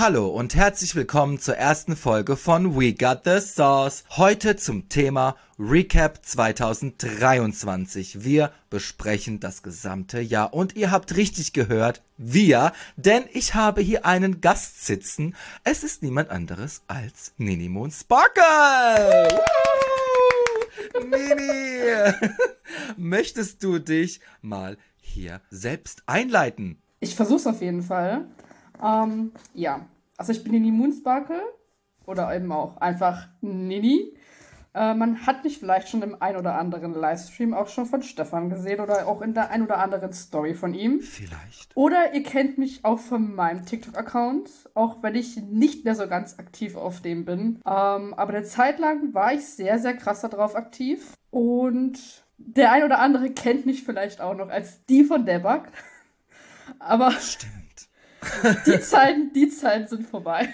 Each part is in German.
Hallo und herzlich willkommen zur ersten Folge von We Got the Sauce. Heute zum Thema Recap 2023. Wir besprechen das gesamte Jahr und ihr habt richtig gehört, wir, denn ich habe hier einen Gast sitzen. Es ist niemand anderes als Nini Moon Sparkle. Nini, möchtest du dich mal hier selbst einleiten? Ich versuch's auf jeden Fall. Ähm, ja, also ich bin Nini Moonsparkle oder eben auch einfach Nini. Äh, man hat mich vielleicht schon im ein oder anderen Livestream auch schon von Stefan gesehen oder auch in der ein oder anderen Story von ihm. Vielleicht. Oder ihr kennt mich auch von meinem TikTok-Account, auch wenn ich nicht mehr so ganz aktiv auf dem bin. Ähm, aber eine Zeit lang war ich sehr, sehr krass darauf aktiv. Und der ein oder andere kennt mich vielleicht auch noch als die von Debug. Aber Stimmt. Die Zeiten, die Zeiten sind vorbei.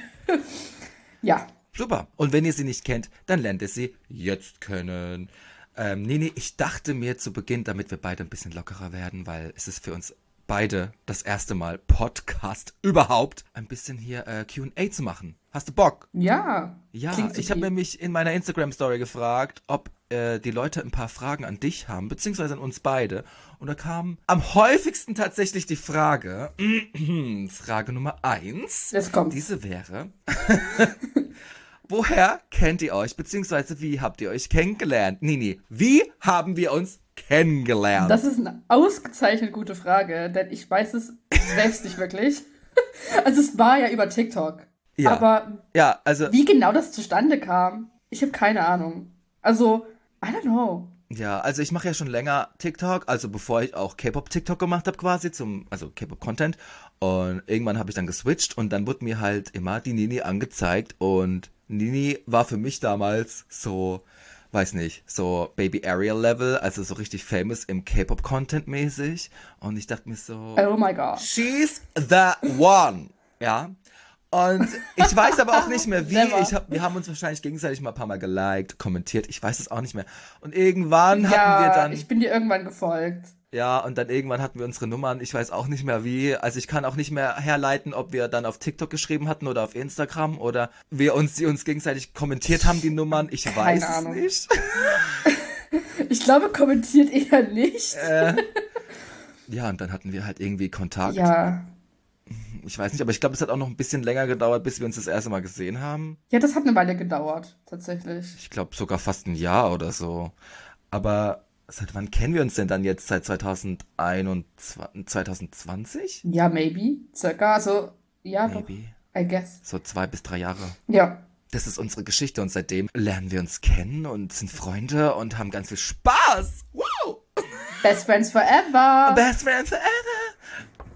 ja. Super. Und wenn ihr sie nicht kennt, dann lernt ihr sie jetzt kennen. Ähm, Nini, ich dachte mir zu Beginn, damit wir beide ein bisschen lockerer werden, weil es ist für uns beide das erste Mal Podcast überhaupt, ein bisschen hier äh, Q&A zu machen. Hast du Bock? Ja. Ja, ich habe nämlich in meiner Instagram-Story gefragt, ob äh, die Leute ein paar Fragen an dich haben, beziehungsweise an uns beide. Und da kam am häufigsten tatsächlich die Frage, Frage Nummer eins. Jetzt kommt's. Diese wäre, woher kennt ihr euch, beziehungsweise wie habt ihr euch kennengelernt? Nini, wie haben wir uns kennengelernt? Das ist eine ausgezeichnet gute Frage, denn ich weiß es selbst nicht wirklich. Also es war ja über TikTok. Ja. Aber ja, also, wie genau das zustande kam, ich habe keine Ahnung. Also, I don't know. ja, also ich mache ja schon länger TikTok, also bevor ich auch K-Pop-TikTok gemacht habe quasi, zum, also K-Pop-Content. Und irgendwann habe ich dann geswitcht und dann wurde mir halt immer die Nini angezeigt und Nini war für mich damals so, weiß nicht, so Baby Ariel Level, also so richtig famous im K-Pop-Content mäßig. Und ich dachte mir so, Oh my god. She's the one. Ja. Und ich weiß aber auch nicht mehr wie. Hab, wir haben uns wahrscheinlich gegenseitig mal ein paar Mal geliked, kommentiert. Ich weiß es auch nicht mehr. Und irgendwann ja, hatten wir dann. ich bin dir irgendwann gefolgt. ja, und dann irgendwann hatten wir unsere Nummern. Ich weiß auch nicht mehr wie. Also ich kann auch nicht mehr herleiten, ob wir dann auf TikTok geschrieben hatten oder auf Instagram oder wir uns die uns gegenseitig kommentiert haben, die Nummern. Ich Keine weiß Ahnung. es nicht. Ich glaube, kommentiert eher nicht. äh, ja, und dann hatten wir halt irgendwie Kontakt. Ja. Ich weiß nicht, aber ich glaube, es hat auch noch ein bisschen länger gedauert, bis wir uns das erste Mal gesehen haben. Ja, das hat eine Weile gedauert, tatsächlich. Ich glaube sogar fast ein Jahr oder so. Aber seit wann kennen wir uns denn dann jetzt? Seit 2021, 2020? Ja, maybe. Circa. Also, ja, doch. Maybe. I guess. So zwei bis drei Jahre. Ja. Das ist unsere Geschichte und seitdem lernen wir uns kennen und sind Freunde und haben ganz viel Spaß. Wow! Best Friends Forever. Best friends forever.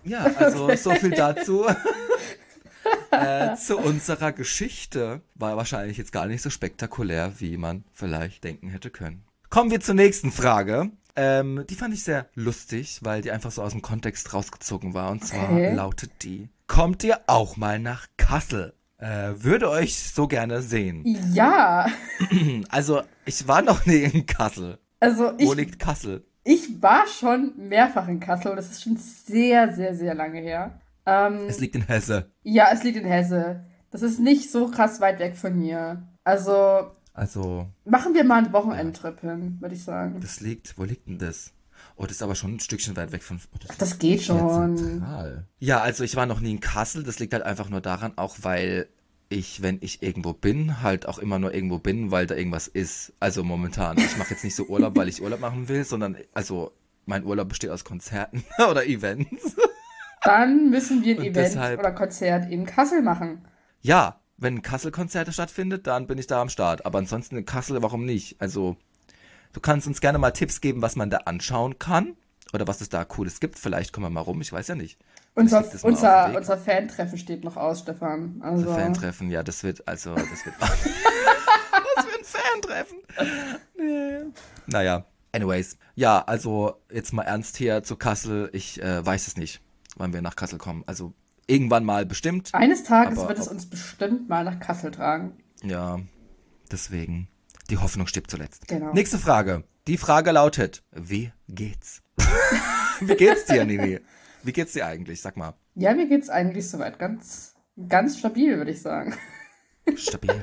Ja, also so viel dazu. äh, zu unserer Geschichte. War wahrscheinlich jetzt gar nicht so spektakulär, wie man vielleicht denken hätte können. Kommen wir zur nächsten Frage. Ähm, die fand ich sehr lustig, weil die einfach so aus dem Kontext rausgezogen war. Und zwar Okay. lautet die: Kommt ihr auch mal nach Kassel? Äh, würde euch so gerne sehen. Ja. Also, ich war noch nie in Kassel. Also, Wo ich, liegt Kassel? Ich war schon mehrfach in Kassel und das ist schon sehr, sehr, sehr lange her. Ähm, Es liegt in Hesse. ja, es liegt in Hesse. Das ist nicht so krass weit weg von mir. Also, Also, machen wir mal einen Wochenendtrip hin, würde ich sagen. das liegt, wo liegt denn das? Oh, das ist aber schon ein Stückchen weit weg von. Oh, das Das geht schon. zentral. Ja, also ich war noch nie in Kassel. Das liegt halt einfach nur daran, auch weil ich, wenn ich irgendwo bin, halt auch immer nur irgendwo bin, weil da irgendwas ist. Also momentan. Ich mache jetzt nicht so Urlaub, weil ich Urlaub machen will, sondern also mein Urlaub besteht aus Konzerten oder Events. Dann müssen wir ein Und Event deshalb- oder Konzert in Kassel machen. Ja, wenn Kassel-Konzerte stattfindet, dann bin ich da am Start. Aber ansonsten in Kassel, warum nicht? Also, du kannst uns gerne mal Tipps geben, was man da anschauen kann. Oder was es da Cooles gibt. Vielleicht kommen wir mal rum, ich weiß ja nicht. Unser, unser, unser Fantreffen steht noch aus, Stefan. Also, Fantreffen, ja, das wird, also, das wird. was für ein Fantreffen? Nee. Naja, anyways. Ja, also, jetzt mal ernst hier zu Kassel. Ich äh, weiß es nicht, wann wir nach Kassel kommen. Also, irgendwann mal bestimmt. eines Tages Aber wird es uns bestimmt mal nach Kassel tragen. Ja, deswegen. Die Hoffnung stirbt zuletzt. Genau. Nächste Frage. Die Frage lautet: Wie geht's? Wie geht's dir, Nini? Wie geht's dir eigentlich? Sag mal. Ja, mir geht's eigentlich soweit ganz ganz stabil, würde ich sagen. Stabil.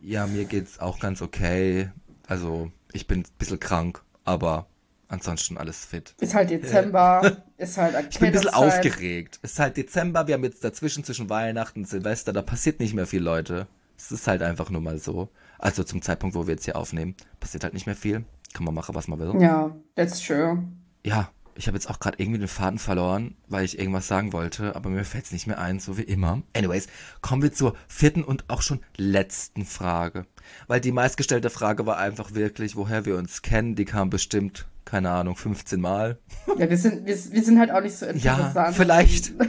ja, mir geht's auch ganz okay. Also, ich bin ein bisschen krank, aber ansonsten alles fit. Ist halt Dezember, ist halt Ich bin ein bisschen aufgeregt. Ist halt Dezember, wir haben jetzt dazwischen zwischen Weihnachten und Silvester, da passiert nicht mehr viel, Leute. Es ist halt einfach nur mal so. Also zum Zeitpunkt, wo wir jetzt hier aufnehmen, passiert halt nicht mehr viel. Kann man machen, was man will. Ja, that's true. Ja, ich habe jetzt auch gerade irgendwie den Faden verloren, weil ich irgendwas sagen wollte, aber mir fällt es nicht mehr ein, so wie immer. Anyways, kommen wir zur vierten und auch schon letzten Frage. Weil die meistgestellte Frage war einfach wirklich, woher wir uns kennen. Die kam bestimmt, keine Ahnung, 15 Mal. Ja, wir sind, wir, wir sind halt auch nicht so interessant. Ja, vielleicht.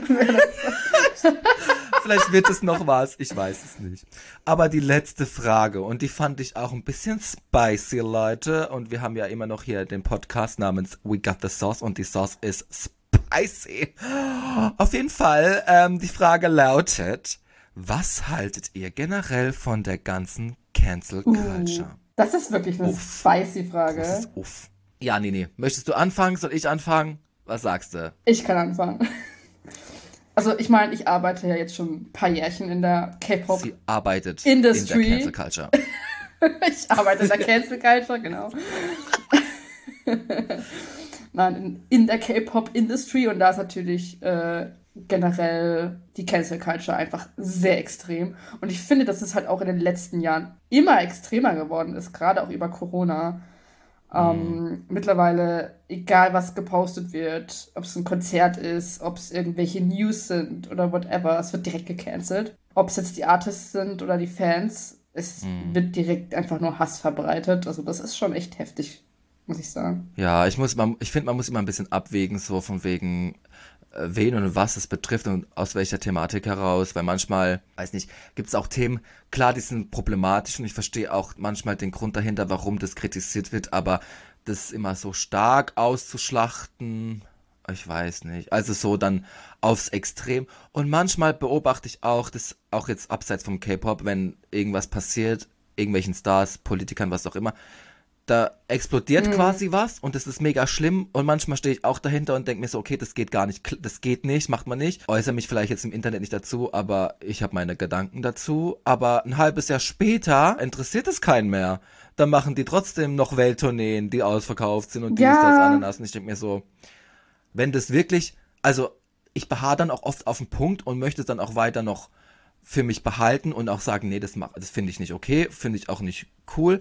Vielleicht wird es noch was, ich weiß es nicht. Aber die letzte Frage, und die fand ich auch ein bisschen spicy, Leute. Und wir haben ja immer noch hier den Podcast namens We Got the Sauce und die Sauce ist spicy. Auf jeden Fall, ähm, die Frage lautet, was haltet ihr generell von der ganzen Cancel uh, Culture? Uh, das ist wirklich eine uff. spicy Frage. Das ist uff. Ja, Nini, möchtest du anfangen? Soll ich anfangen? Was sagst du? Ich kann anfangen. Also ich meine, ich arbeite ja jetzt schon ein paar Jährchen in der K-Pop. Sie arbeitet Industry. in der Cancel Culture. ich arbeite in der Cancel Culture, genau. Nein, in, der K-Pop Industry und da ist natürlich äh, generell die Cancel Culture einfach sehr extrem. Und ich finde, dass es halt auch in den letzten Jahren immer extremer geworden ist, gerade auch über Corona. Ähm, mhm. Mittlerweile, egal was gepostet wird, ob es ein Konzert ist, ob es irgendwelche News sind oder whatever, es wird direkt gecancelt. Ob es jetzt die Artists sind oder die Fans, es mhm. wird direkt einfach nur Hass verbreitet. Also das ist schon echt heftig, muss ich sagen. Ja, ich muss, ich finde, man muss immer ein bisschen abwägen, so von wegen, wen und was es betrifft und aus welcher Thematik heraus, weil manchmal, weiß nicht, gibt es auch Themen, klar, die sind problematisch und ich verstehe auch manchmal den Grund dahinter, warum das kritisiert wird, aber das immer so stark auszuschlachten, ich weiß nicht, also so dann aufs Extrem. Und manchmal beobachte ich auch, das auch jetzt abseits vom K-Pop, wenn irgendwas passiert, irgendwelchen Stars, Politikern, was auch immer, da explodiert mhm. quasi was und das ist mega schlimm und manchmal stehe ich auch dahinter und denke mir so, okay, das geht gar nicht, das geht nicht, macht man nicht. Äußere mich vielleicht jetzt im Internet nicht dazu, aber ich habe meine Gedanken dazu. Aber ein halbes Jahr später interessiert es keinen mehr. Dann machen die trotzdem noch Welttourneen, die ausverkauft sind und ja. dies, das, Ananas. Und ich denke mir so, wenn das wirklich, also ich beharre dann auch oft auf den Punkt und möchte es dann auch weiter noch für mich behalten und auch sagen, nee, das, das finde ich nicht okay, finde ich auch nicht cool.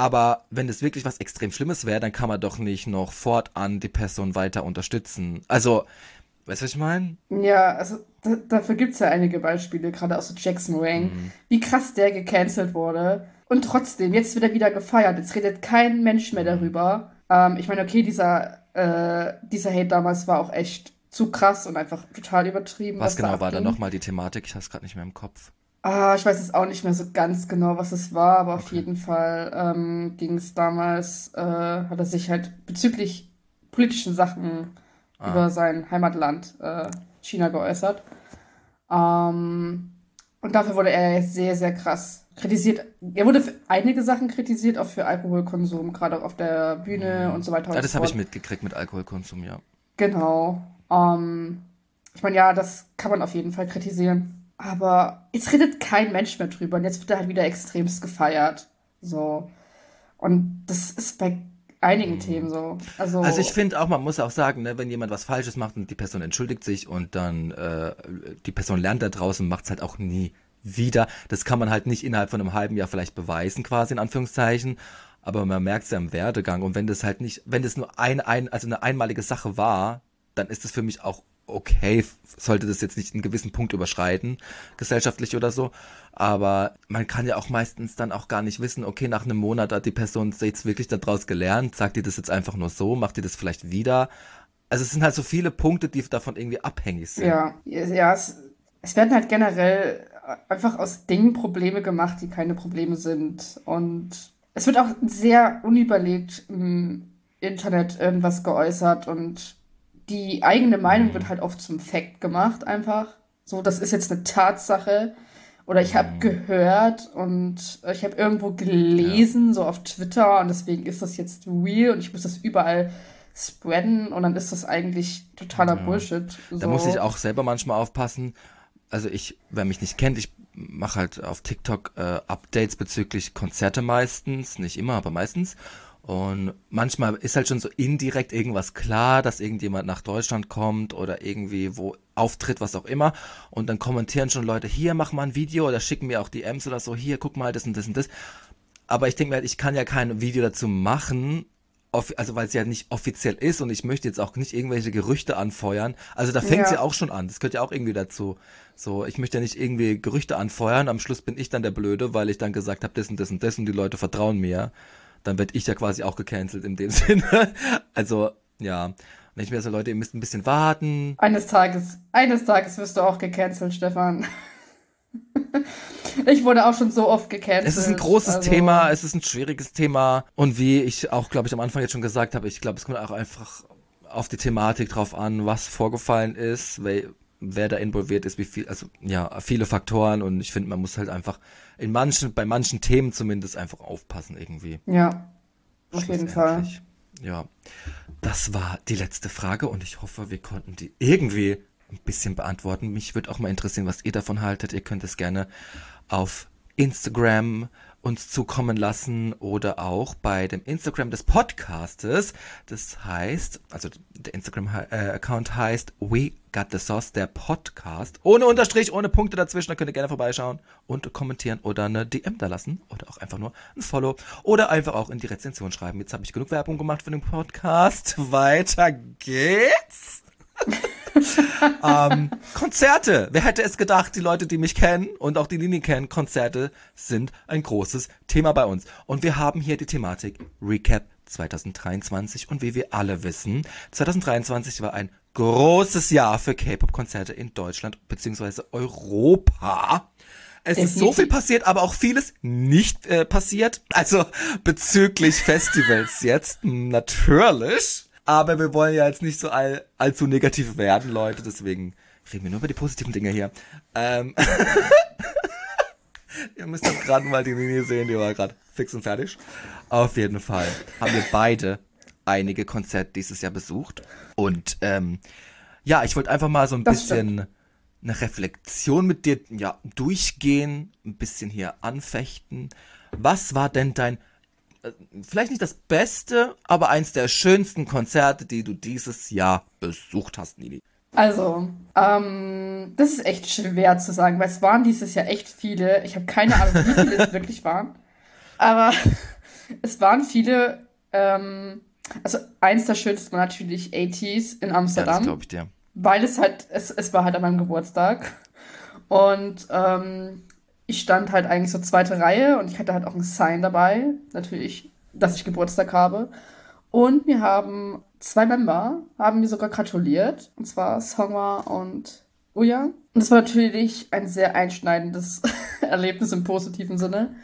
Aber wenn es wirklich was extrem Schlimmes wäre, dann kann man doch nicht noch fortan die Person weiter unterstützen. Also, weißt du, was ich meine? Ja, also dafür gibt es ja einige Beispiele, gerade aus so Jackson Wang, mhm. wie krass der gecancelt wurde. Und trotzdem, jetzt wird er wieder gefeiert. Jetzt redet kein Mensch mehr mhm. darüber. Ähm, ich meine, okay, dieser, äh, dieser Hate damals war auch echt zu krass und einfach total übertrieben. Was, was genau da war da nochmal die Thematik? Ich habe es gerade nicht mehr im Kopf. Ah, ich weiß jetzt auch nicht mehr so ganz genau, was es war, aber okay. auf jeden Fall ähm, ging es damals, äh, hat er sich halt bezüglich politischen Sachen ah. über sein Heimatland äh, China geäußert. Ähm, und dafür wurde er sehr, sehr krass kritisiert. Er wurde für einige Sachen kritisiert, auch für Alkoholkonsum, gerade auch auf der Bühne mhm. und so weiter. Ja, das habe ich mitgekriegt mit Alkoholkonsum, ja. Genau. Ähm, ich meine, ja, das kann man auf jeden Fall kritisieren. Aber jetzt redet kein Mensch mehr drüber und jetzt wird er halt wieder extremst gefeiert. So. Und das ist bei einigen mhm. Themen so. Also, also ich finde auch, man muss auch sagen, ne, wenn jemand was Falsches macht und die Person entschuldigt sich und dann äh, die Person lernt da draußen, macht es halt auch nie wieder. Das kann man halt nicht innerhalb von einem halben Jahr vielleicht beweisen, quasi in Anführungszeichen. Aber man merkt es ja im Werdegang. Und wenn das halt nicht, wenn das nur ein, ein, also eine einmalige Sache war, dann ist es für mich auch okay, sollte das jetzt nicht einen gewissen Punkt überschreiten, gesellschaftlich oder so. Aber man kann ja auch meistens dann auch gar nicht wissen, okay, nach einem Monat hat die Person jetzt wirklich daraus gelernt, sagt die das jetzt einfach nur so, macht die das vielleicht wieder. Also es sind halt so viele Punkte, die davon irgendwie abhängig sind. Ja, ja, es, es werden halt generell einfach aus Dingen Probleme gemacht, die keine Probleme sind. Und es wird auch sehr unüberlegt im Internet irgendwas geäußert und die eigene Meinung mhm. wird halt oft zum Fact gemacht, einfach. So, das ist jetzt eine Tatsache. Oder ich habe mhm. gehört und ich habe irgendwo gelesen, ja. so auf Twitter, und deswegen ist das jetzt real und ich muss das überall spreaden und dann ist das eigentlich totaler ja. Bullshit. So. Da muss ich auch selber manchmal aufpassen, also ich, wer mich nicht kennt, ich mache halt auf TikTok äh, Updates bezüglich Konzerte meistens, nicht immer, aber meistens. Und manchmal ist halt schon so indirekt irgendwas klar, dass irgendjemand nach Deutschland kommt oder irgendwie wo auftritt, was auch immer. Und dann kommentieren schon Leute, hier mach mal ein Video oder schicken mir auch DMs oder so, hier guck mal das und das und das. Aber ich denke mir halt, ich kann ja kein Video dazu machen, also weil es ja nicht offiziell ist und ich möchte jetzt auch nicht irgendwelche Gerüchte anfeuern. Also da fängt es ja. ja. auch schon an. Das gehört ja auch irgendwie dazu. So, ich möchte ja nicht irgendwie Gerüchte anfeuern. Am Schluss bin ich dann der Blöde, weil ich dann gesagt habe, das und das und das und die Leute vertrauen mir. Dann werde ich ja quasi auch gecancelt in dem Sinne. Also, ja. Und ich mir so, Leute, ihr müsst ein bisschen warten. Eines Tages, eines Tages wirst du auch gecancelt, Stefan. Ich wurde auch schon so oft gecancelt. Es ist ein großes also Thema, es ist ein schwieriges Thema. Und wie ich auch, glaube ich, am Anfang jetzt schon gesagt habe, ich glaube, es kommt auch einfach auf die Thematik drauf an, was vorgefallen ist, wer, wer da involviert ist, wie viel, also ja, viele Faktoren und ich finde, man muss halt einfach in manchen, bei manchen Themen zumindest einfach aufpassen irgendwie. Ja, auf jeden Fall. Ja, das war die letzte Frage und ich hoffe, wir konnten die irgendwie ein bisschen beantworten. Mich würde auch mal interessieren, was ihr davon haltet. Ihr könnt es gerne auf Instagram uns zukommen lassen oder auch bei dem Instagram des Podcastes. Das heißt, also der Instagram-Account heißt We Got the Sauce, der Podcast. Ohne Unterstrich, ohne Punkte dazwischen. Da könnt ihr gerne vorbeischauen und kommentieren oder eine DM da lassen oder auch einfach nur ein Follow oder einfach auch in die Rezension schreiben. Jetzt habe ich genug Werbung gemacht für den Podcast. Weiter geht's. ähm, Konzerte. Wer hätte es gedacht, die Leute, die mich kennen und auch die Linie kennen, Konzerte sind ein großes Thema bei uns. Und wir haben hier die Thematik Recap 2023. Und wie wir alle wissen, 2023 war ein großes Jahr für K-Pop-Konzerte in Deutschland bzw. Europa. Es Definitiv. ist so viel passiert, aber auch vieles nicht äh, passiert. Also bezüglich Festivals jetzt natürlich. Aber wir wollen ja jetzt nicht so all, allzu negativ werden, Leute. Deswegen reden wir nur über die positiven Dinge hier. Ähm Ihr müsst doch gerade mal die Linie sehen, die war gerade fix und fertig. Auf jeden Fall haben wir beide einige Konzerte dieses Jahr besucht. Und ähm, ja, ich wollte einfach mal so ein das bisschen stimmt. eine Reflexion mit dir ja, durchgehen, ein bisschen hier anfechten. Was war denn dein vielleicht nicht das beste, aber eins der schönsten Konzerte, die du dieses Jahr besucht hast, Nili? Also, ähm, das ist echt schwer zu sagen, weil es waren dieses Jahr echt viele. Ich habe keine Ahnung, wie viele es wirklich waren. Aber es waren viele. Ähm, also, eins der schönsten war natürlich 80s in Amsterdam. Ja, das glaube ich dir. Weil es halt, es, es war halt an meinem Geburtstag. Und ähm, ich stand halt eigentlich so zweite Reihe und ich hatte halt auch ein Sign dabei, natürlich, dass ich Geburtstag habe. Und mir haben zwei Member, haben mir sogar gratuliert, und zwar Songwa und Uya. Und das war natürlich ein sehr einschneidendes Erlebnis im positiven Sinne.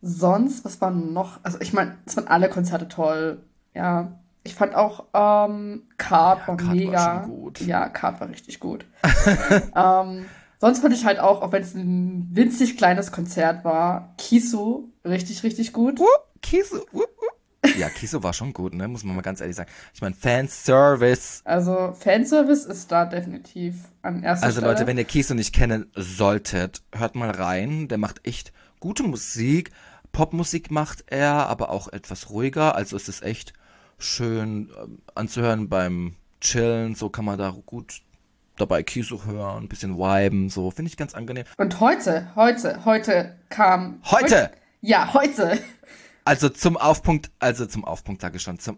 Sonst, was war noch? Also ich meine, es waren alle Konzerte toll. Ja, ich fand auch ähm, Card ja, war Card mega. War gut. Ja, Card war richtig gut. ähm, Sonst fand ich halt auch, auch wenn es ein winzig kleines Konzert war, Kiso richtig, richtig gut. Uh, Kiso, uh, uh. Ja, Kiso war schon gut, ne? Muss man mal ganz ehrlich sagen. Ich meine, Fanservice. Also, Fanservice ist da definitiv an erster also, Stelle. Also, Leute, wenn ihr Kiso nicht kennen solltet, hört mal rein. Der macht echt gute Musik. Popmusik macht er, aber auch etwas ruhiger. Also, es ist echt schön ähm, anzuhören beim Chillen. So kann man da gut dabei Kiso hören, ein bisschen viben, so finde ich ganz angenehm. Und heute, heute, heute kam. Heute? heute ja, heute. Also zum Aufpunkt, also zum Aufpunkt sage ich schon, zum,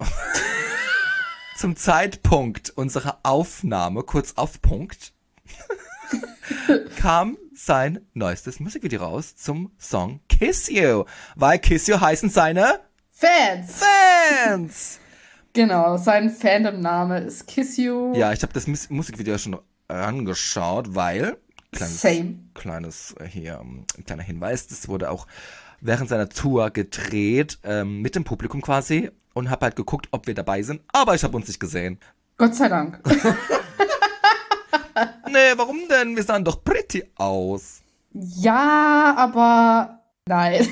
zum Zeitpunkt unserer Aufnahme, kurz auf Punkt, kam sein neuestes Musikvideo raus zum Song Kiss You. Weil Kiss You heißen seine Fans. Fans. Genau, sein Fandom-Name ist Kiss You. Ja, ich habe das Musikvideo schon angeschaut, weil kleines, Same. kleines äh, hier ähm, kleiner Hinweis, das wurde auch während seiner Tour gedreht ähm, mit dem Publikum quasi und habe halt geguckt, ob wir dabei sind, aber ich habe uns nicht gesehen. Gott sei Dank. nee, warum denn? Wir sahen doch pretty aus. Ja, aber nein.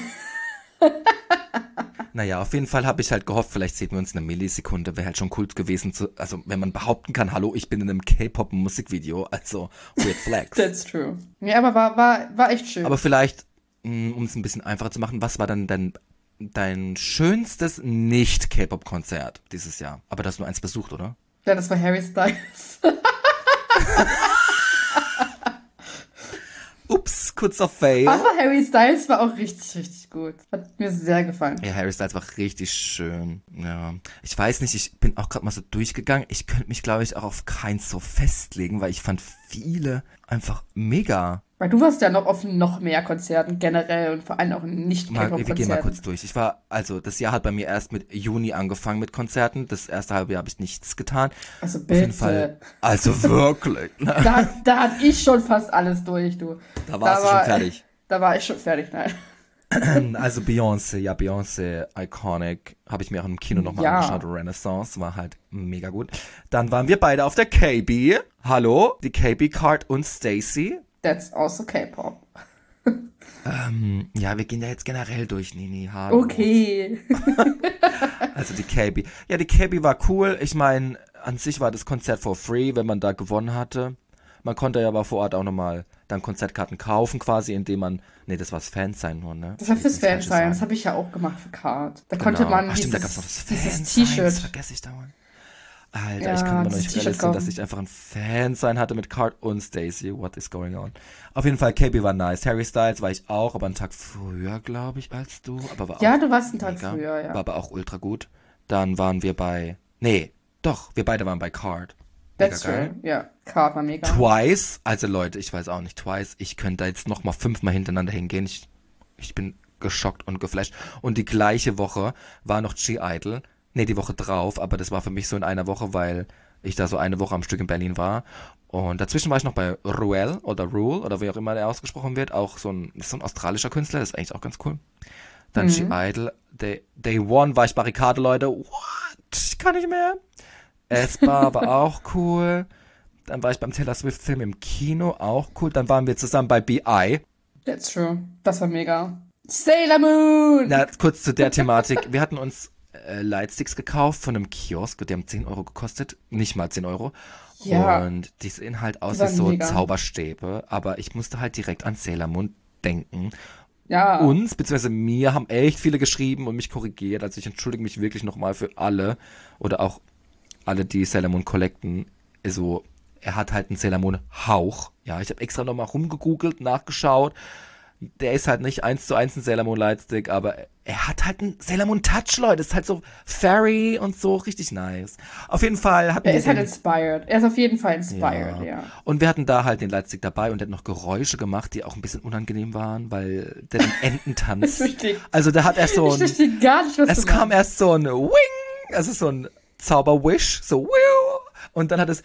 Naja, auf jeden Fall habe ich halt gehofft, vielleicht sehen wir uns eine Millisekunde. Wäre halt schon cool gewesen. Zu, also, wenn man behaupten kann, hallo, ich bin in einem K-Pop-Musikvideo. Also, weird flex. That's true. Ja, aber war, war, war echt schön. Aber vielleicht, mh, um es ein bisschen einfacher zu machen, was war dann dein, dein schönstes Nicht-K-Pop-Konzert dieses Jahr? Aber das hast nur eins besucht, oder? ja, das war Harry Styles. Ups, kurzer Fail. Aber Harry Styles war auch richtig, richtig gut. Hat mir sehr gefallen. Ja, Harry Styles war richtig schön. Ja. Ich weiß nicht, ich bin auch gerade mal so durchgegangen. Ich könnte mich, glaube ich, auch auf keins so festlegen, weil ich fand viele einfach mega. Weil du warst ja noch auf noch mehr Konzerten generell und vor allem auch nicht Mal, wir gehen mal kurz durch. Ich war, also das Jahr hat bei mir erst mit Juni angefangen mit Konzerten. Das erste halbe Jahr habe ich nichts getan. Also Auf jeden bitte. Fall. Also wirklich. ne? Da, da hatte ich schon fast alles durch, du. Da warst du war- schon fertig. Da war ich schon fertig, nein. Also Beyoncé, ja, Beyoncé, Iconic, habe ich mir auch im Kino nochmal Ja. angeschaut. Renaissance war halt mega gut. Dann waren wir beide auf der KB. Hallo, die KB Card und Stacy. That's also K-Pop. Ähm, ja, wir gehen da jetzt generell durch, Nini. Hallo. Okay. Also die KB. Ja, die KB war cool. Ich meine, an sich war das Konzert for free, wenn man da gewonnen hatte. Man konnte ja aber vor Ort auch nochmal dann Konzertkarten kaufen, quasi, indem man. Nee, das war das Fansign nur, ne? Das war fürs Fansign. Das habe ich ja auch gemacht für Card. Da Genau. konnte man Ach, stimmt, da dieses, das dieses Fansign, Das T-Shirt. vergesse ich dauernd. Alter, Ja, ich kann immer noch das nicht realisieren, dass ich einfach ein Fansign hatte mit Card und Stacy. What is going on? Auf jeden Fall, KB war nice. Harry Styles war ich auch, aber einen Tag früher, glaube ich, als du. Aber war Ja, du warst einen Tag mega. früher, ja. War aber auch ultra gut. Dann waren wir bei. Nee, doch, wir beide waren bei Card. That's geil. true. Ja, Card war mega. Twice, also Leute, ich weiß auch nicht, Twice, ich könnte da jetzt nochmal fünfmal hintereinander hingehen. Ich, ich bin geschockt und geflasht. Und die gleiche Woche war noch G-Idol. Nee, die Woche drauf, aber das war für mich so in einer Woche, weil ich da so eine Woche am Stück in Berlin war. Und dazwischen war ich noch bei Ruel oder Rule oder wie auch immer der ausgesprochen wird. Auch so ein, so ein australischer Künstler, das ist eigentlich auch ganz cool. Dann G-Idol. Day, Day One war ich Barrikade, Leute. What? Ich kann nicht mehr. S-Bar war auch cool. Dann war ich beim Taylor Swift Film im Kino, auch cool. Dann waren wir zusammen bei BI. That's true. Das war mega. Sailor Moon! Na, kurz zu der Thematik. Wir hatten uns äh, Lightsticks gekauft von einem Kiosk, die haben 10 Euro gekostet. Nicht mal 10 Euro. Ja. Und die sehen halt aus wie so mega. Zauberstäbe. Aber ich musste halt direkt an Sailor Moon denken. ja. Uns, beziehungsweise mir, haben echt viele geschrieben und mich korrigiert. Also ich entschuldige mich wirklich nochmal für alle. Oder auch alle, die Sailor Moon collecten. Also, er hat halt einen Sailor Moon Hauch. Ja, ich habe extra nochmal rumgegoogelt, nachgeschaut. Der ist halt nicht eins zu eins ein Sailor Moon Lightstick, aber er hat halt einen Sailor Moon Touch, Leute. Ist halt so fairy und so richtig nice. Auf jeden Fall hatten er ist halt inspired. Er ist auf jeden Fall inspired, ja. und wir hatten da halt den Lightstick dabei und der hat noch Geräusche gemacht, die auch ein bisschen unangenehm waren, weil der den Ententanz. Ich also der hat erst so Ich ein, verstehe gar nicht, was es kam erst so ein Wing, also so ein Zauberwish, so. Und dann hat es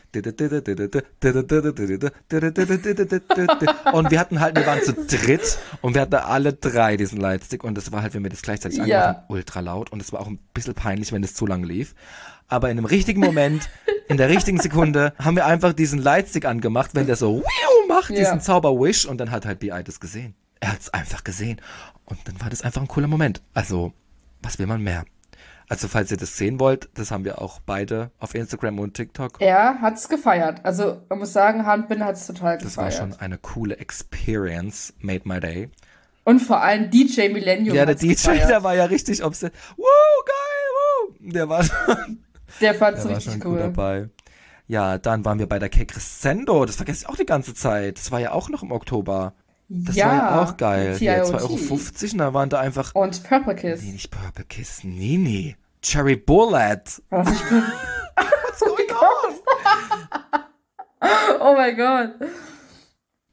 und wir hatten halt, wir waren zu dritt und wir hatten alle drei diesen Lightstick und das war halt, wenn wir das gleichzeitig angemacht haben, ultra laut und es war auch ein bisschen peinlich, wenn es zu lang lief. Aber in einem richtigen Moment, in der richtigen Sekunde, haben wir einfach diesen Lightstick angemacht, wenn der so macht, diesen Zauberwish und dann hat halt BI das gesehen. Er hat es einfach gesehen und dann war das einfach ein cooler Moment. Also, was will man mehr? Also, falls ihr das sehen wollt, das haben wir auch beide auf Instagram und TikTok. Er hat's gefeiert. Also, man muss sagen, Handbinder hat's total Das war gefeiert. schon eine coole Experience, made my day. Und vor allem DJ Millennium Ja, der DJ, gefeiert. der war ja richtig obsessed. Woo, geil, woo. Der war schon, Der fand's der war richtig cool. dabei. Ja, dann waren wir bei der K Crescendo. Das vergesse ich auch die ganze Zeit. Das war ja auch noch im Oktober. Das ja, war ja auch geil. TIOT. 2,50 Euro und da waren da einfach. Und Purple Kiss. Nee, nicht Purple Kiss. Nee, nee. Cherry Bullet. Das nicht gut? What's going on? Oh mein Gott.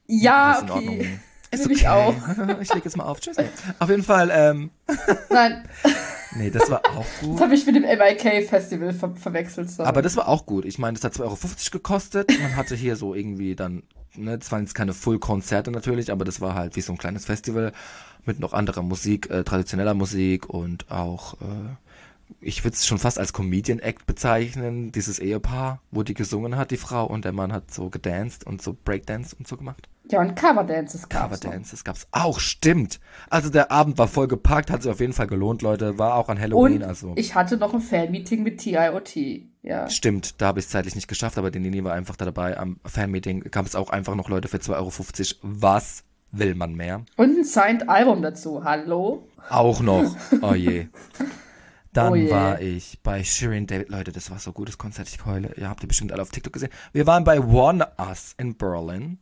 Ja, Ist in okay. Ordnung. Ist Nehm ich auch. ich leg jetzt mal auf. Tschüss. Auf jeden Fall, ähm, Nein, nee, das war auch das gut. habe ich mit dem MIK Festival ver verwechselt. Sorry. Aber das war auch gut. Ich meine, das hat 2,50 Euro gekostet. Man hatte hier so irgendwie dann, ne, das waren jetzt keine Full-Konzerte natürlich, aber das war halt wie so ein kleines Festival mit noch anderer Musik, äh, traditioneller Musik und auch, äh, ich würde es schon fast als Comedian-Act bezeichnen, dieses Ehepaar, wo die gesungen hat, die Frau, und der Mann hat so gedanced und so Breakdance und so gemacht. Ja, und Coverdances gab's. Coverdances gab's auch, stimmt. Also der Abend war voll gepackt, hat sich auf jeden Fall gelohnt, Leute. War auch an Halloween, und also. Ich hatte noch ein Fanmeeting mit TIOT. Ja. Stimmt, da habe ich es zeitlich nicht geschafft, aber die Nini war einfach da dabei. Am Fanmeeting gab es auch einfach noch Leute für 2,50 Euro. Was will man mehr? Und ein Signed Album dazu. Hallo? Auch noch. Oh je. Dann oh war ich bei Shirin David. Leute, das war so ein gutes Konzert. Ich heule. Ihr habt ihr bestimmt alle auf TikTok gesehen. Wir waren bei One Us in Berlin.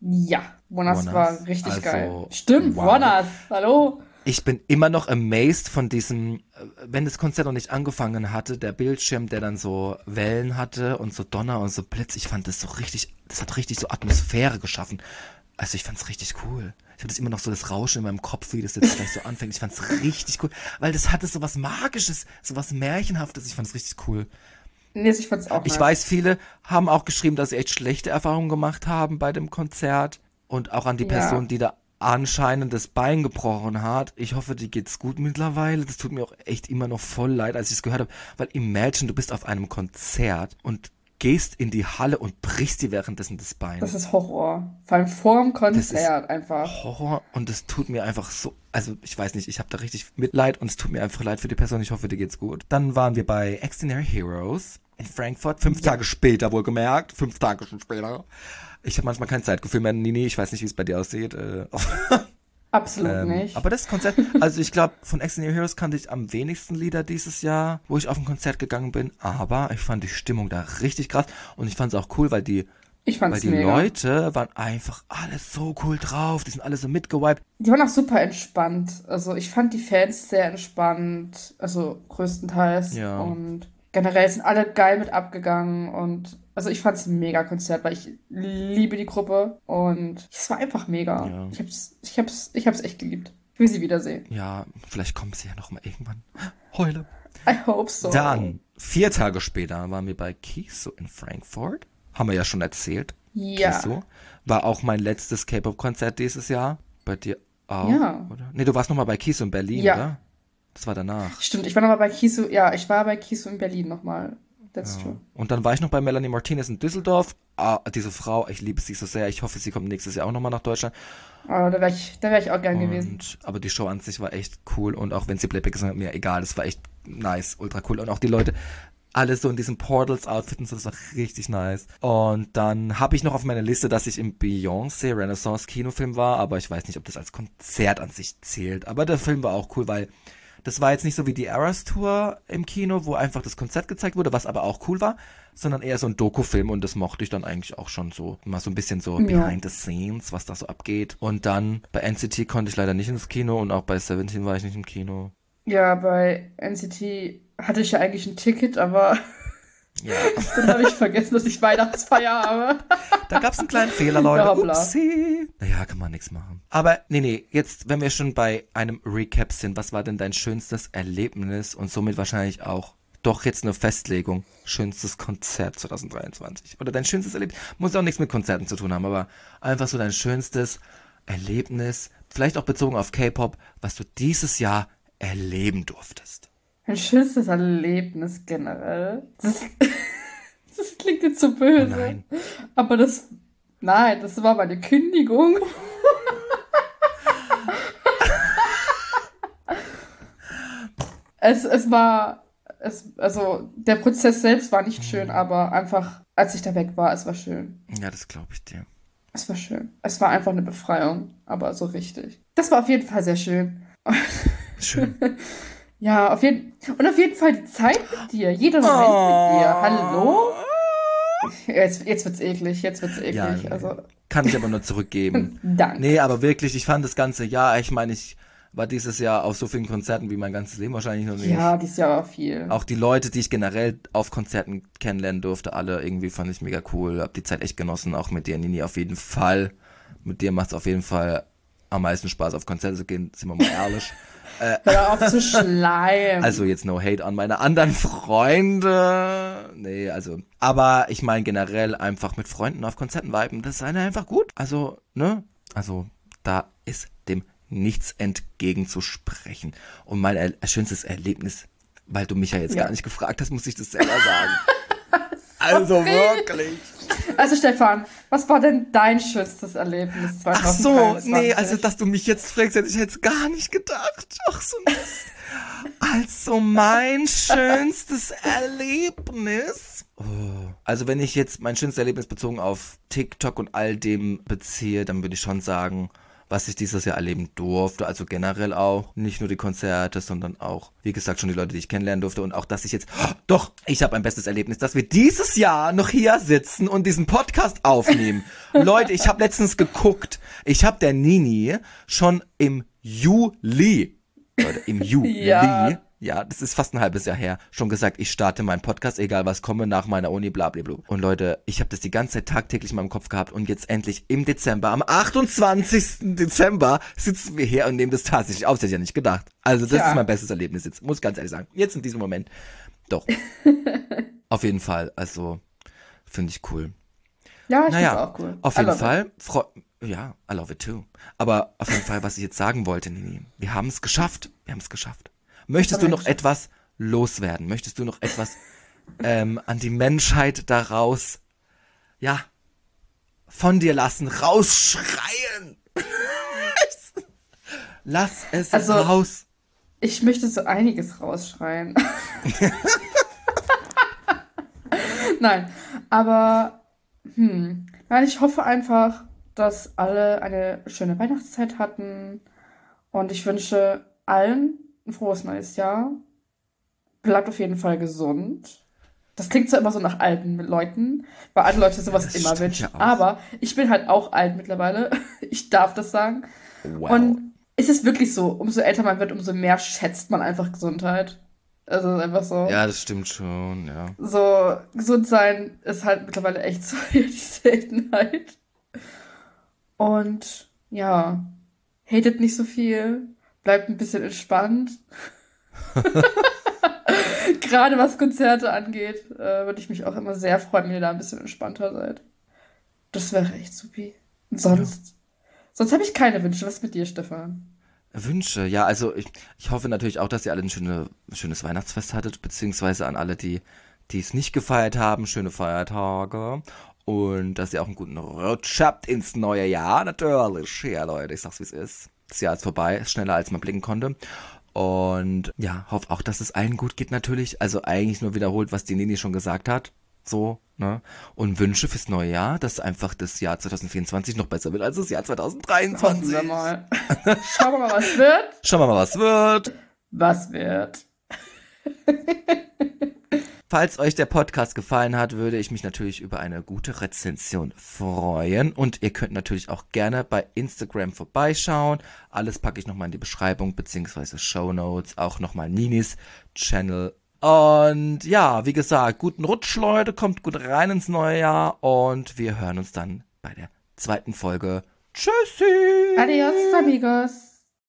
Ja, One Us war richtig also, geil. Stimmt, wow. One Us. Hallo. Ich bin immer noch amazed von diesem, äh, wenn das Konzert noch nicht angefangen hatte, der Bildschirm, der dann so Wellen hatte und so Donner und so Blitz. Ich fand das so richtig, das hat richtig so Atmosphäre geschaffen. Also ich fand's richtig cool. Ich habe das immer noch so das Rauschen in meinem Kopf, wie das jetzt gleich so anfängt. Ich fand's richtig cool, weil das hatte so was Magisches, so was Märchenhaftes. Ich fand's richtig cool. Nee, ich fand's auch. Ich nice. weiß, viele haben auch geschrieben, dass sie echt schlechte Erfahrungen gemacht haben bei dem Konzert und auch an die ja. Person, die da anscheinend das Bein gebrochen hat. Ich hoffe, die geht's gut mittlerweile. Das tut mir auch echt immer noch voll leid, als ich es gehört habe, weil imagine, du bist auf einem Konzert und gehst in die Halle und brichst dir währenddessen das Bein. Das ist Horror. Vor allem vor dem Konzert einfach. Horror und es tut mir einfach so, also ich weiß nicht, ich habe da richtig Mitleid und es tut mir einfach leid für die Person. Ich hoffe, dir geht's gut. Dann waren wir bei Extraordinary Heroes in Frankfurt, fünf ja. Tage später wohlgemerkt, fünf Tage schon später. Ich habe manchmal kein Zeitgefühl mehr, Nini, ich weiß nicht, wie es bei dir aussieht. Äh, Absolut ähm, nicht. Aber das Konzert, also ich glaube, von Extraordinary Heroes kannte ich am wenigsten Lieder dieses Jahr, wo ich auf ein Konzert gegangen bin. Aber ich fand die Stimmung da richtig krass und ich fand es auch cool, weil die Weil die mega. Leute waren einfach alle so cool drauf. Die sind alle so mitgewiped. Die waren auch super entspannt. Also ich fand die Fans sehr entspannt. Also größtenteils. Ja. Und generell sind alle geil mit abgegangen. Und also ich fand es ein mega Konzert, weil ich liebe die Gruppe und es war einfach mega. Ja. Ich hab's, ich hab's, ich hab's echt geliebt. Ich will sie wiedersehen. Ja, vielleicht kommen sie ja noch mal irgendwann. Heule. I hope so. Dann, vier Tage später, waren wir bei Kiso in Frankfurt. Haben wir ja schon erzählt. Ja. Kiso. War auch mein letztes K-Pop-Konzert dieses Jahr. Bei dir auch, ja. oder? Nee, du warst noch mal bei Kiso in Berlin, ja. oder? Das war danach. Stimmt, ich war noch mal bei Kiso, ja, ich war bei Kiso in Berlin noch mal. That's ja. true. Und dann war ich noch bei Melanie Martinez in Düsseldorf. Ah, diese Frau, ich liebe sie so sehr. Ich hoffe, sie kommt nächstes Jahr auch nochmal nach Deutschland. Oh, da wäre ich, wär ich auch gern und, gewesen. Aber die Show an sich war echt cool. Und auch wenn sie Playback gesungen hat, mir egal. Das war echt nice, ultra cool. Und auch die Leute, alle so in diesen Portals-Outfits und so, das war richtig nice. Und dann habe ich noch auf meiner Liste, dass ich im Beyoncé Renaissance Kinofilm war, aber ich weiß nicht, ob das als Konzert an sich zählt. Aber der Film war auch cool, weil das war jetzt nicht so wie die Eras Tour im Kino, wo einfach das Konzert gezeigt wurde, was aber auch cool war, sondern eher so ein Doku-Film und das mochte ich dann eigentlich auch schon so. Mal so ein bisschen so ja. behind the scenes, was da so abgeht. Und dann bei NCT konnte ich leider nicht ins Kino und auch bei Seventeen war ich nicht im Kino. Ja, bei NCT hatte ich ja eigentlich ein Ticket, aber ja. Dann habe ich vergessen, dass ich Weihnachtsfeier habe. Da gab es einen kleinen Fehler, Leute. Upsi. Naja, kann man nichts machen. Aber nee, nee, jetzt, wenn wir schon bei einem Recap sind, was war denn dein schönstes Erlebnis und somit wahrscheinlich auch doch jetzt eine Festlegung, schönstes Konzert 2023? Oder dein schönstes Erlebnis? Muss auch nichts mit Konzerten zu tun haben, aber einfach so dein schönstes Erlebnis, vielleicht auch bezogen auf K-Pop, was du dieses Jahr erleben durftest. Mein schönstes Erlebnis generell. Das, das klingt jetzt so böse. Oh nein. Aber das. Nein, das war meine Kündigung. es, es war. Es, also, der Prozess selbst war nicht schön, mhm. aber einfach, als ich da weg war, es war schön. Ja, das glaube ich dir. Es war schön. Es war einfach eine Befreiung, aber so richtig. Das war auf jeden Fall sehr schön. Schön. Ja, auf jeden Und auf jeden Fall die Zeit mit dir. Jeder Moment oh. mit dir. Hallo? Jetzt, jetzt wird's eklig, jetzt wird's eklig. Ja, also. Kann ich aber nur zurückgeben. Danke. Nee, aber wirklich, ich fand das ganze Jahr, ich meine, ich war dieses Jahr auf so vielen Konzerten wie mein ganzes Leben wahrscheinlich noch nicht. Ja, dieses Jahr war viel. Auch die Leute, die ich generell auf Konzerten kennenlernen durfte, alle irgendwie fand ich mega cool. Hab die Zeit echt genossen, auch mit dir, Nini, auf jeden Fall. Mit dir macht's auf jeden Fall am meisten Spaß, auf Konzerte zu gehen, sind wir mal ehrlich. Äh, Hör auf zu schleimen. Also jetzt no hate an meine anderen Freunde. Nee, also. Aber ich meine generell einfach mit Freunden auf Konzerten viben, das ist einfach gut. Also, ne? Also, da ist dem nichts entgegenzusprechen. Und mein er schönstes Erlebnis Weil du mich ja jetzt Ja. gar nicht gefragt hast, muss ich das selber sagen. also wirklich. Also Stefan, was war denn dein schönstes Erlebnis Ach 2023? so, nee, also dass du mich jetzt fragst, hätte ich jetzt gar nicht gedacht. Ach so Mist. Also mein schönstes Erlebnis. Oh. Also wenn ich jetzt mein schönstes Erlebnis bezogen auf TikTok und all dem beziehe, dann würde ich schon sagen, was ich dieses Jahr erleben durfte. Also generell auch nicht nur die Konzerte, sondern auch, wie gesagt, schon die Leute, die ich kennenlernen durfte. Und auch, dass ich jetzt, doch, ich habe ein bestes Erlebnis, dass wir dieses Jahr noch hier sitzen und diesen Podcast aufnehmen. Leute, ich habe letztens geguckt. Ich habe der Nini schon im Juli, Leute, im Juli, Ja. Ja, das ist fast ein halbes Jahr her, schon gesagt, ich starte meinen Podcast, egal was komme, nach meiner Uni, bla bla bla. Und Leute, ich habe das die ganze Zeit tagtäglich in meinem Kopf gehabt und jetzt endlich im Dezember, am 28. Dezember, sitzen wir hier und nehmen das tatsächlich auf. Das hätte ich ja nicht gedacht. Also das Tja. ist mein bestes Erlebnis jetzt, muss ich ganz ehrlich sagen. Jetzt in diesem Moment. Doch. auf jeden Fall, also finde ich cool. Ja, ich Naja, find's auch cool. auf jeden. Fall. Ja, I love it too. Aber auf jeden Fall, was ich jetzt sagen wollte, Nini, wir haben es geschafft. Wir haben es geschafft. Möchtest du noch etwas loswerden? Möchtest du noch etwas ähm, an die Menschheit daraus, ja, von dir lassen, rausschreien? Lass es Also- raus. Ich möchte so einiges rausschreien. Nein, aber hm, nein, ich hoffe einfach, dass alle eine schöne Weihnachtszeit hatten und ich wünsche allen ein frohes neues Jahr. Bleibt auf jeden Fall gesund. Das klingt zwar immer so nach alten Leuten, weil alte Leute sowas das immer wünschen, ja aber ich bin halt auch alt mittlerweile. Ich darf das sagen. Wow. Und es ist wirklich so, umso älter man wird, umso mehr schätzt man einfach Gesundheit. Also einfach so. ja, das stimmt schon, ja. So, gesund sein ist halt mittlerweile echt so die Seltenheit. Und ja, hatet nicht so viel, bleibt ein bisschen entspannt. Gerade was Konzerte angeht, äh, würde ich mich auch immer sehr freuen, wenn ihr da ein bisschen entspannter seid. Das wäre echt supi. Und sonst, sonst habe ich keine Wünsche. Was mit dir, Stefan? Wünsche, ja, also ich, ich hoffe natürlich auch, dass ihr alle ein schöne, schönes Weihnachtsfest hattet, beziehungsweise an alle, die, die es nicht gefeiert haben, schöne Feiertage und dass ihr auch einen guten Rutsch habt ins neue Jahr, natürlich. Ja, Leute, ich sag's wie es ist. Das Jahr ist vorbei, ist schneller als man blicken konnte. Und ja, hoffe auch, dass es allen gut geht natürlich. Also eigentlich nur wiederholt, was die Nini schon gesagt hat. So, ne? Und Wünsche fürs neue Jahr, dass einfach das Jahr 2024 noch besser wird als das Jahr Hoffen 2023. wir mal. Schauen wir mal, was wird. Schauen wir mal, was wird. Was wird. Falls euch der Podcast gefallen hat, würde ich mich natürlich über eine gute Rezension freuen. Und ihr könnt natürlich auch gerne bei Instagram vorbeischauen. Alles packe ich nochmal in die Beschreibung beziehungsweise Show Notes, auch nochmal Ninis Channel. Und ja, wie gesagt, guten Rutsch, Leute, kommt gut rein ins neue Jahr und wir hören uns dann bei der zweiten Folge. Tschüssi! Adios, amigos.